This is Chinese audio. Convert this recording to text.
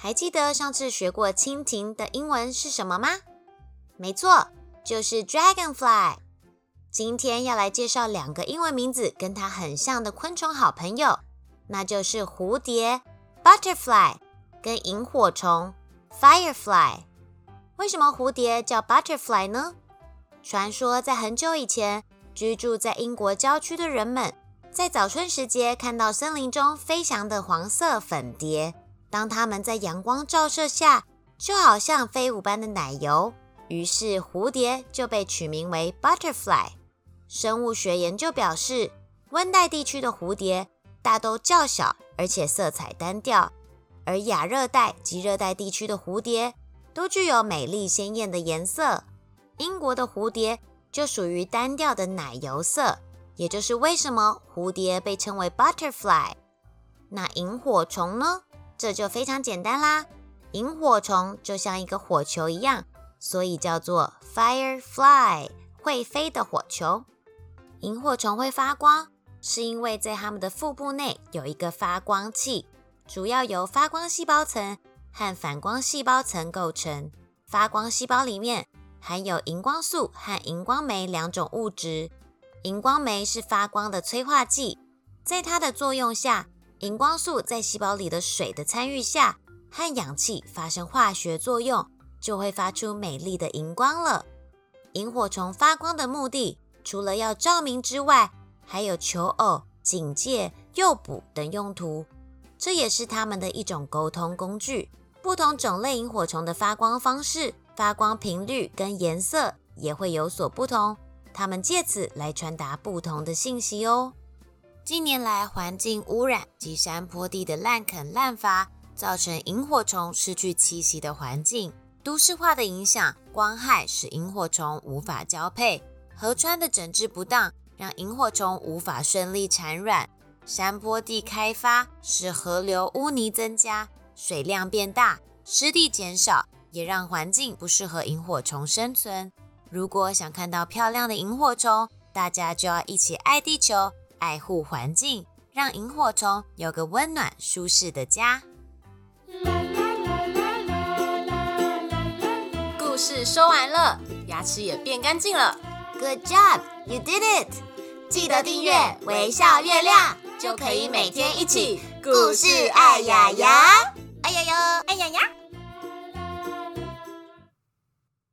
还记得上次学过蜻蜓的英文是什么吗？没错，就是 dragonfly。今天要来介绍两个英文名字跟它很像的昆虫好朋友，那就是蝴蝶 butterfly 跟萤火虫 firefly。为什么蝴蝶叫 butterfly 呢？传说在很久以前，居住在英国郊区的人们，在早春时节看到森林中飞翔的黄色粉蝶。当它们在阳光照射下，就好像飞舞般的奶油，于是蝴蝶就被取名为 butterfly。生物学研究表示，温带地区的蝴蝶大都较小，而且色彩单调；而亚热带及热带地区的蝴蝶都具有美丽鲜艳的颜色。英国的蝴蝶就属于单调的奶油色，也就是为什么蝴蝶被称为 butterfly。那萤火虫呢？这就非常简单啦，萤火虫就像一个火球一样，所以叫做 firefly，会飞的火球。萤火虫会发光，是因为在它们的腹部内有一个发光器，主要由发光细胞层和反光细胞层构成。发光细胞里面含有荧光素和荧光酶两种物质，荧光酶是发光的催化剂，在它的作用下。荧光素在细胞里的水的参与下，和氧气发生化学作用，就会发出美丽的荧光了。萤火虫发光的目的，除了要照明之外，还有求偶、警戒、诱捕等用途。这也是它们的一种沟通工具。不同种类萤火虫的发光方式、发光频率跟颜色也会有所不同，它们借此来传达不同的信息哦。近年来，环境污染及山坡地的滥垦滥伐，造成萤火虫失去栖息的环境。都市化的影响，光害使萤火虫无法交配；河川的整治不当，让萤火虫无法顺利产卵；山坡地开发使河流污泥增加，水量变大，湿地减少，也让环境不适合萤火虫生存。如果想看到漂亮的萤火虫，大家就要一起爱地球。爱护环境，让萤火虫有个温暖舒适的家。故事说完了，牙齿也变干净了。Good job, you did it！记得订阅微笑月亮，就可以每天一起故事爱牙牙，爱牙牙，爱牙牙。